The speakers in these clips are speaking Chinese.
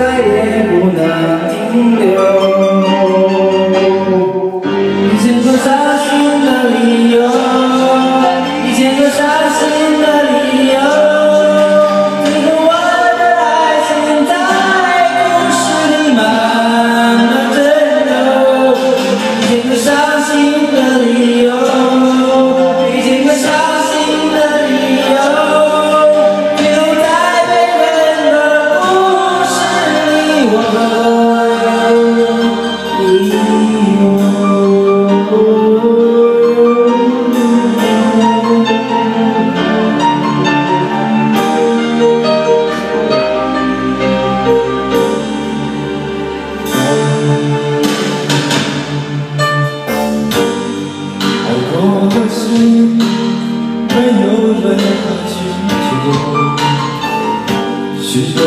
Yeah. 你我爱过的心没有任何许多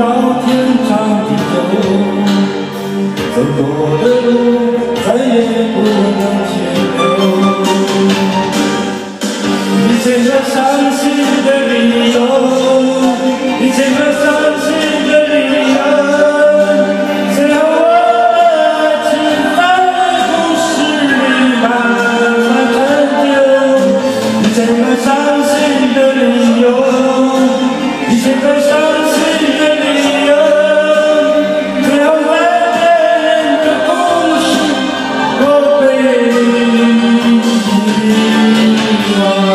到天长地久走过的路再也不能停留。一千个伤心的理由 Lord.